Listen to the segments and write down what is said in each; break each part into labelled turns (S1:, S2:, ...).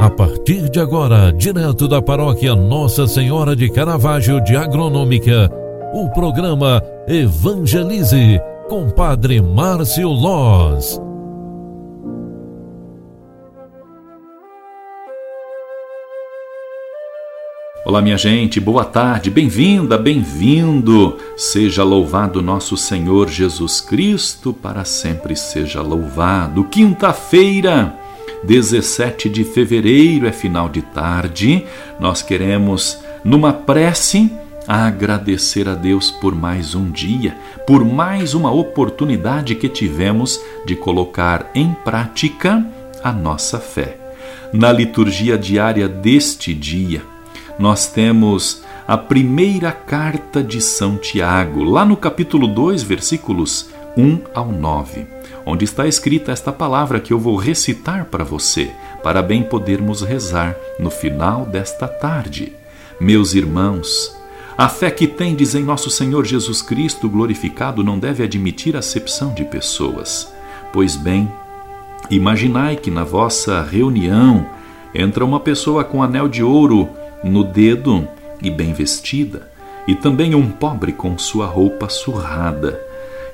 S1: A partir de agora, direto da paróquia Nossa Senhora de Caravaggio de Agronômica, o programa Evangelize com Padre Márcio Loz.
S2: Olá, minha gente, boa tarde, bem-vinda, bem-vindo. Seja louvado nosso Senhor Jesus Cristo, para sempre seja louvado. Quinta-feira 17 de fevereiro, é final de tarde. Nós queremos, numa prece, agradecer a Deus por mais um dia, por mais uma oportunidade que tivemos de colocar em prática a nossa fé. Na liturgia diária deste dia, nós temos a primeira carta de São Tiago, lá no capítulo 2, versículos 1 ao 9 onde está escrita esta palavra que eu vou recitar para você, para bem podermos rezar no final desta tarde. Meus irmãos, a fé que tendes em nosso Senhor Jesus Cristo glorificado não deve admitir acepção de pessoas. Pois bem, imaginai que na vossa reunião entra uma pessoa com anel de ouro no dedo e bem vestida, e também um pobre com sua roupa surrada.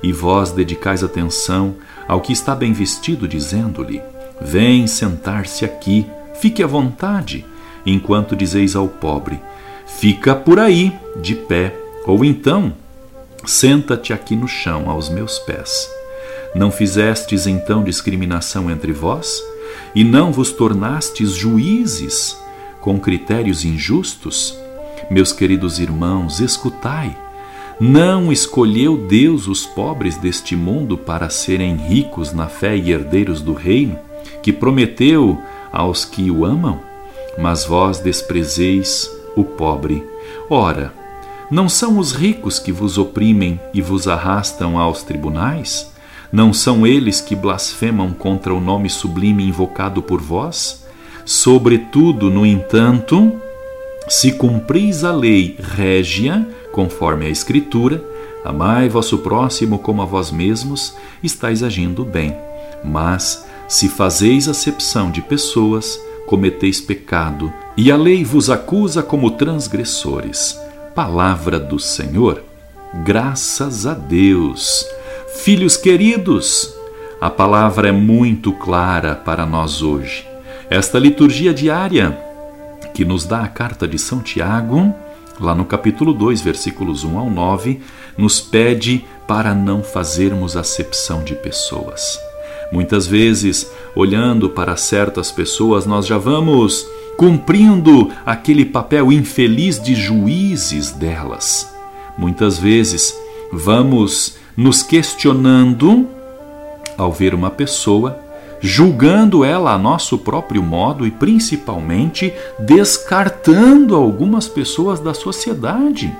S2: E vós dedicais atenção ao que está bem vestido, dizendo-lhe: Vem sentar-se aqui, fique à vontade, enquanto dizeis ao pobre: Fica por aí, de pé, ou então, senta-te aqui no chão, aos meus pés. Não fizestes então discriminação entre vós? E não vos tornastes juízes com critérios injustos? Meus queridos irmãos, escutai não escolheu Deus os pobres deste mundo para serem ricos na fé e herdeiros do reino, que prometeu aos que o amam? Mas vós desprezeis o pobre. Ora, não são os ricos que vos oprimem e vos arrastam aos tribunais? Não são eles que blasfemam contra o nome sublime invocado por vós? Sobretudo, no entanto, se cumpris a lei régia, conforme a Escritura, amai vosso próximo como a vós mesmos, estáis agindo bem. Mas, se fazeis acepção de pessoas, cometeis pecado, e a lei vos acusa como transgressores. Palavra do Senhor. Graças a Deus. Filhos queridos, a palavra é muito clara para nós hoje. Esta liturgia diária que nos dá a carta de São Tiago lá no capítulo 2, versículos 1 ao 9, nos pede para não fazermos acepção de pessoas. Muitas vezes, olhando para certas pessoas, nós já vamos cumprindo aquele papel infeliz de juízes delas. Muitas vezes, vamos nos questionando ao ver uma pessoa julgando ela a nosso próprio modo e principalmente descartando algumas pessoas da sociedade.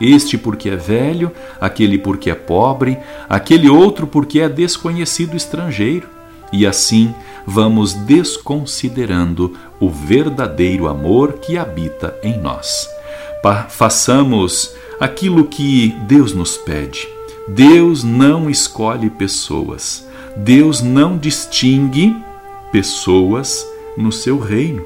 S2: Este porque é velho, aquele porque é pobre, aquele outro porque é desconhecido estrangeiro. E assim vamos desconsiderando o verdadeiro amor que habita em nós. Pa façamos aquilo que Deus nos pede. Deus não escolhe pessoas Deus não distingue pessoas no seu reino,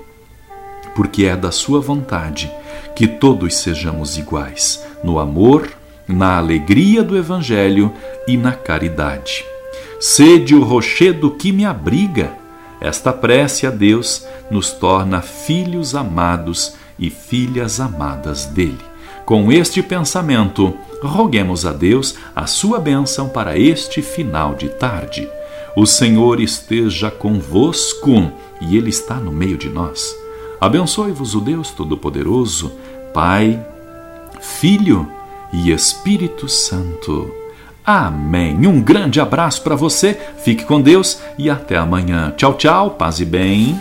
S2: porque é da sua vontade que todos sejamos iguais no amor, na alegria do Evangelho e na caridade. Sede o rochedo que me abriga. Esta prece a Deus nos torna filhos amados e filhas amadas dele. Com este pensamento, roguemos a Deus a sua bênção para este final de tarde. O Senhor esteja convosco e Ele está no meio de nós. Abençoe-vos o Deus Todo-Poderoso, Pai, Filho e Espírito Santo. Amém. Um grande abraço para você, fique com Deus e até amanhã. Tchau, tchau, paz e bem.